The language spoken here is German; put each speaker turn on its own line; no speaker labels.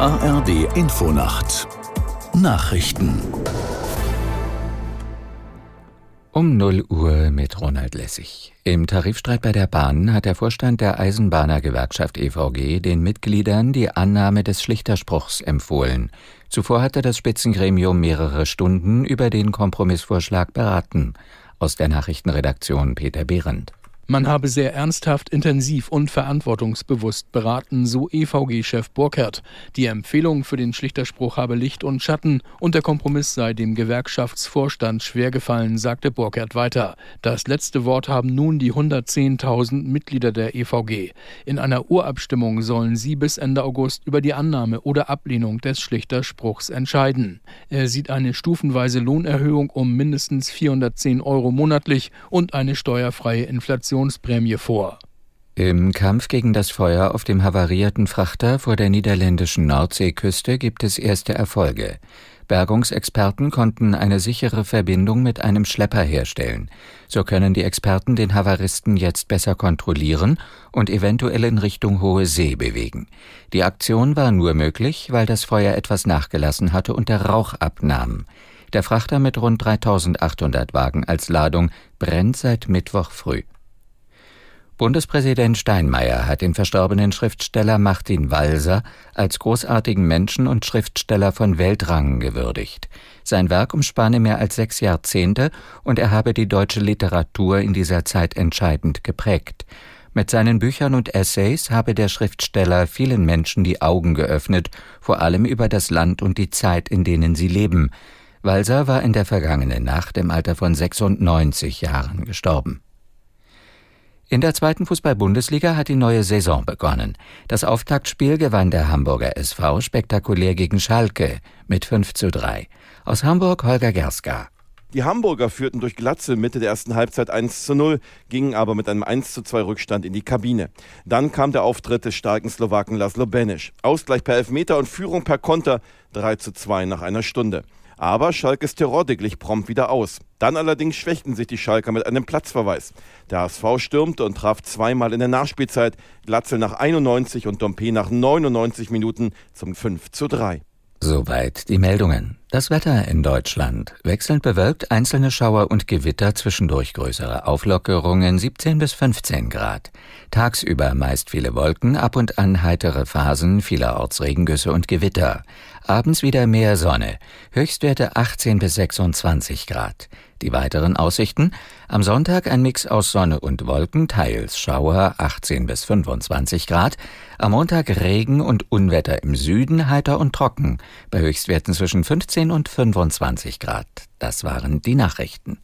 ARD Infonacht Nachrichten
um 0 Uhr mit Ronald Lessig. Im Tarifstreit bei der Bahn hat der Vorstand der Eisenbahnergewerkschaft EVG den Mitgliedern die Annahme des Schlichterspruchs empfohlen. Zuvor hatte das Spitzengremium mehrere Stunden über den Kompromissvorschlag beraten. Aus der Nachrichtenredaktion Peter Behrendt.
Man habe sehr ernsthaft, intensiv und verantwortungsbewusst beraten, so EVG-Chef Burkhardt. Die Empfehlung für den Schlichterspruch habe Licht und Schatten und der Kompromiss sei dem Gewerkschaftsvorstand schwergefallen, sagte Burkhardt weiter. Das letzte Wort haben nun die 110.000 Mitglieder der EVG. In einer Urabstimmung sollen sie bis Ende August über die Annahme oder Ablehnung des Schlichterspruchs entscheiden. Er sieht eine stufenweise Lohnerhöhung um mindestens 410 Euro monatlich und eine steuerfreie Inflation Rettungsprämie vor.
Im Kampf gegen das Feuer auf dem havarierten Frachter vor der niederländischen Nordseeküste gibt es erste Erfolge. Bergungsexperten konnten eine sichere Verbindung mit einem Schlepper herstellen. So können die Experten den Havaristen jetzt besser kontrollieren und eventuell in Richtung Hohe See bewegen. Die Aktion war nur möglich, weil das Feuer etwas nachgelassen hatte und der Rauch abnahm. Der Frachter mit rund 3800 Wagen als Ladung brennt seit Mittwoch früh. Bundespräsident Steinmeier hat den verstorbenen Schriftsteller Martin Walser als großartigen Menschen und Schriftsteller von Weltrang gewürdigt. Sein Werk umspanne mehr als sechs Jahrzehnte und er habe die deutsche Literatur in dieser Zeit entscheidend geprägt. Mit seinen Büchern und Essays habe der Schriftsteller vielen Menschen die Augen geöffnet, vor allem über das Land und die Zeit, in denen sie leben. Walser war in der vergangenen Nacht im Alter von 96 Jahren gestorben. In der zweiten Fußball-Bundesliga hat die neue Saison begonnen. Das Auftaktspiel gewann der Hamburger SV spektakulär gegen Schalke mit 5 zu 3. Aus Hamburg Holger Gerska.
Die Hamburger führten durch Glatze Mitte der ersten Halbzeit 1 zu 0, gingen aber mit einem 1 zu 2 Rückstand in die Kabine. Dann kam der Auftritt des starken Slowaken Laszlo Benisch. Ausgleich per Elfmeter und Führung per Konter 3 zu 2 nach einer Stunde. Aber Schalkes Terror glich prompt wieder aus. Dann allerdings schwächten sich die Schalker mit einem Platzverweis. Der HSV stürmte und traf zweimal in der Nachspielzeit, Glatzel nach 91 und Dompe nach 99 Minuten zum 5 zu 3.
Soweit die Meldungen. Das Wetter in Deutschland. Wechselnd bewölkt, einzelne Schauer und Gewitter, zwischendurch größere Auflockerungen 17 bis 15 Grad. Tagsüber meist viele Wolken, ab und an heitere Phasen, vielerorts Regengüsse und Gewitter. Abends wieder mehr Sonne. Höchstwerte 18 bis 26 Grad. Die weiteren Aussichten? Am Sonntag ein Mix aus Sonne und Wolken, teils Schauer 18 bis 25 Grad. Am Montag Regen und Unwetter im Süden, heiter und trocken, bei Höchstwerten zwischen 15 und 25 Grad. Das waren die Nachrichten.